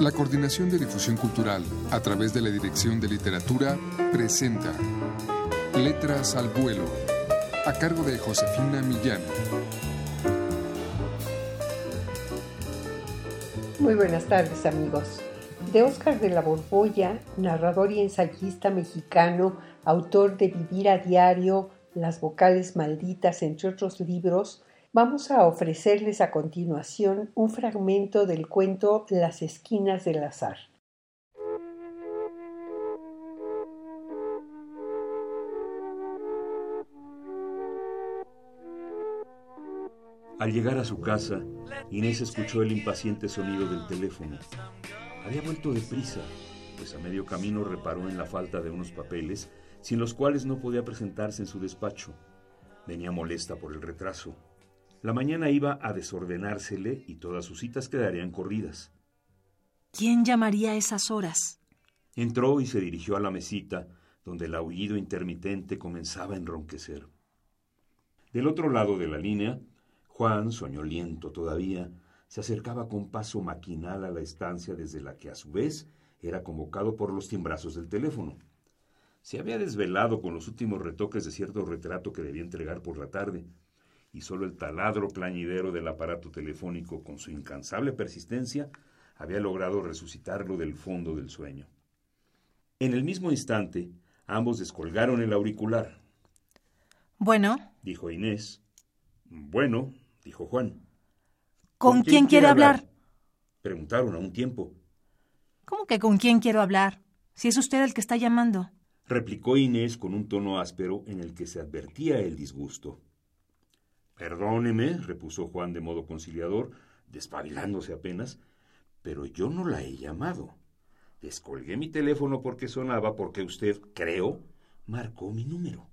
La Coordinación de Difusión Cultural, a través de la Dirección de Literatura, presenta Letras al Vuelo, a cargo de Josefina Millán. Muy buenas tardes amigos. De Óscar de la Borbolla, narrador y ensayista mexicano, autor de Vivir a Diario, Las Vocales Malditas, entre otros libros, Vamos a ofrecerles a continuación un fragmento del cuento Las esquinas del azar. Al llegar a su casa, Inés escuchó el impaciente sonido del teléfono. Había vuelto deprisa, pues a medio camino reparó en la falta de unos papeles, sin los cuales no podía presentarse en su despacho. Venía molesta por el retraso. La mañana iba a desordenársele y todas sus citas quedarían corridas. ¿Quién llamaría a esas horas? Entró y se dirigió a la mesita, donde el aullido intermitente comenzaba a enronquecer. Del otro lado de la línea, Juan, soñoliento todavía, se acercaba con paso maquinal a la estancia desde la que a su vez era convocado por los timbrazos del teléfono. Se había desvelado con los últimos retoques de cierto retrato que debía entregar por la tarde, y solo el taladro plañidero del aparato telefónico, con su incansable persistencia, había logrado resucitarlo del fondo del sueño. En el mismo instante, ambos descolgaron el auricular. Bueno, dijo Inés. Bueno, dijo Juan. ¿Con, quién, quiere hablar? Preguntaron a un tiempo. ¿Cómo que con quién quiero hablar? Si es usted el que está llamando. Replicó Inés con un tono áspero en el que se advertía el disgusto. Perdóneme, repuso Juan de modo conciliador, despabilándose apenas, pero yo no la he llamado. Descolgué mi teléfono porque sonaba porque usted, creo, marcó mi número.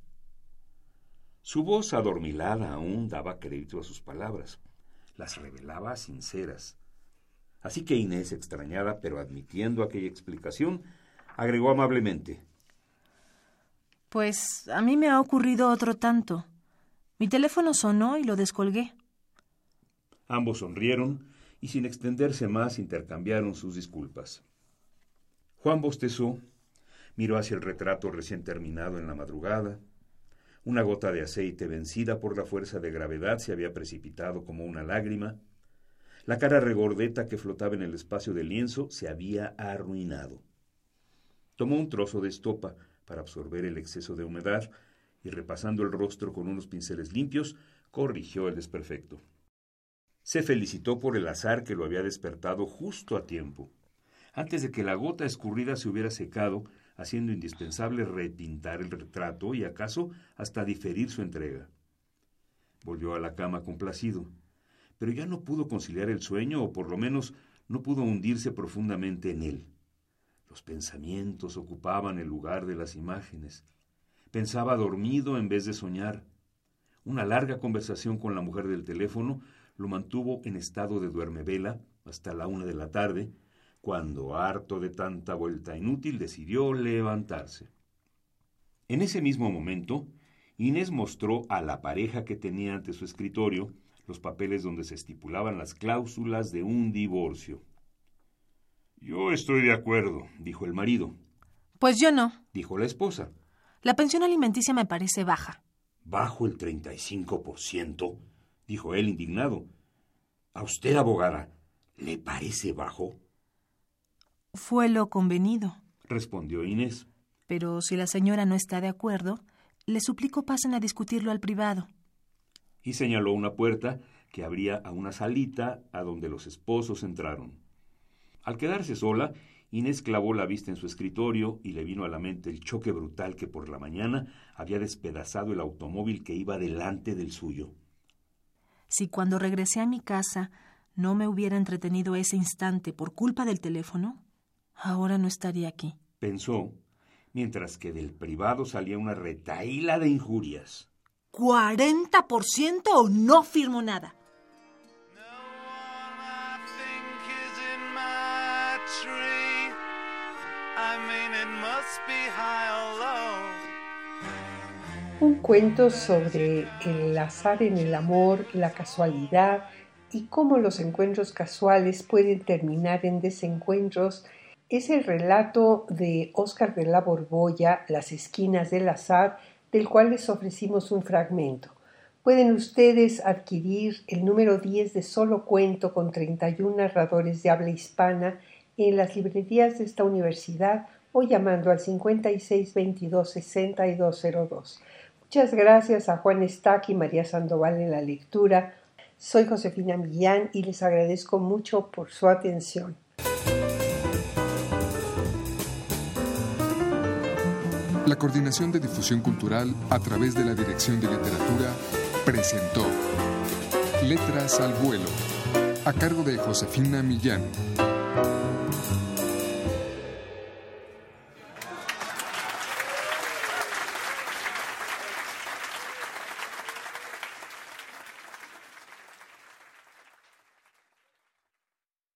Su voz adormilada aún daba crédito a sus palabras. Las revelaba sinceras. Así que Inés, extrañada, pero admitiendo aquella explicación, agregó amablemente. Pues a mí me ha ocurrido otro tanto. Mi teléfono sonó y lo descolgué. Ambos sonrieron y sin extenderse más intercambiaron sus disculpas. Juan bostezó, miró hacia el retrato recién terminado en la madrugada. Una gota de aceite vencida por la fuerza de gravedad se había precipitado como una lágrima. La cara regordeta que flotaba en el espacio del lienzo se había arruinado. Tomó un trozo de estopa para absorber el exceso de humedad y repasando el rostro con unos pinceles limpios, corrigió el desperfecto. Se felicitó por el azar que lo había despertado justo a tiempo, antes de que la gota escurrida se hubiera secado, haciendo indispensable repintar el retrato y acaso hasta diferir su entrega. Volvió a la cama complacido, pero ya no pudo conciliar el sueño, o por lo menos no pudo hundirse profundamente en él. Los pensamientos ocupaban el lugar de las imágenes, Pensaba dormido en vez de soñar. Una larga conversación con la mujer del teléfono lo mantuvo en estado de duermevela hasta la una de la tarde, cuando, harto de tanta vuelta inútil, decidió levantarse. En ese mismo momento, Inés mostró a la pareja que tenía ante su escritorio los papeles donde se estipulaban las cláusulas de un divorcio. Yo estoy de acuerdo, dijo el marido. Pues yo no, dijo la esposa. La pensión alimenticia me parece baja. ¿Bajo el 35%? dijo él indignado. ¿A usted, abogada, le parece bajo? Fue lo convenido, respondió Inés. Pero si la señora no está de acuerdo, le suplico pasen a discutirlo al privado. Y señaló una puerta que abría a una salita a donde los esposos entraron. Al quedarse sola, Inés clavó la vista en su escritorio y le vino a la mente el choque brutal que por la mañana había despedazado el automóvil que iba delante del suyo. Si cuando regresé a mi casa no me hubiera entretenido ese instante por culpa del teléfono, ahora no estaría aquí. Pensó, mientras que del privado salía una retaíla de injurias. ¿Cuarenta por ciento o no firmo nada? Un cuento sobre el azar en el amor, la casualidad y cómo los encuentros casuales pueden terminar en desencuentros es el relato de Óscar de la Borbolla, Las esquinas del azar, del cual les ofrecimos un fragmento. Pueden ustedes adquirir el número 10 de Solo Cuento con 31 narradores de habla hispana en las librerías de esta universidad o llamando al 5622-6202. Muchas gracias a Juan Estac y María Sandoval en la lectura. Soy Josefina Millán y les agradezco mucho por su atención. La Coordinación de Difusión Cultural a través de la Dirección de Literatura presentó Letras al Vuelo, a cargo de Josefina Millán.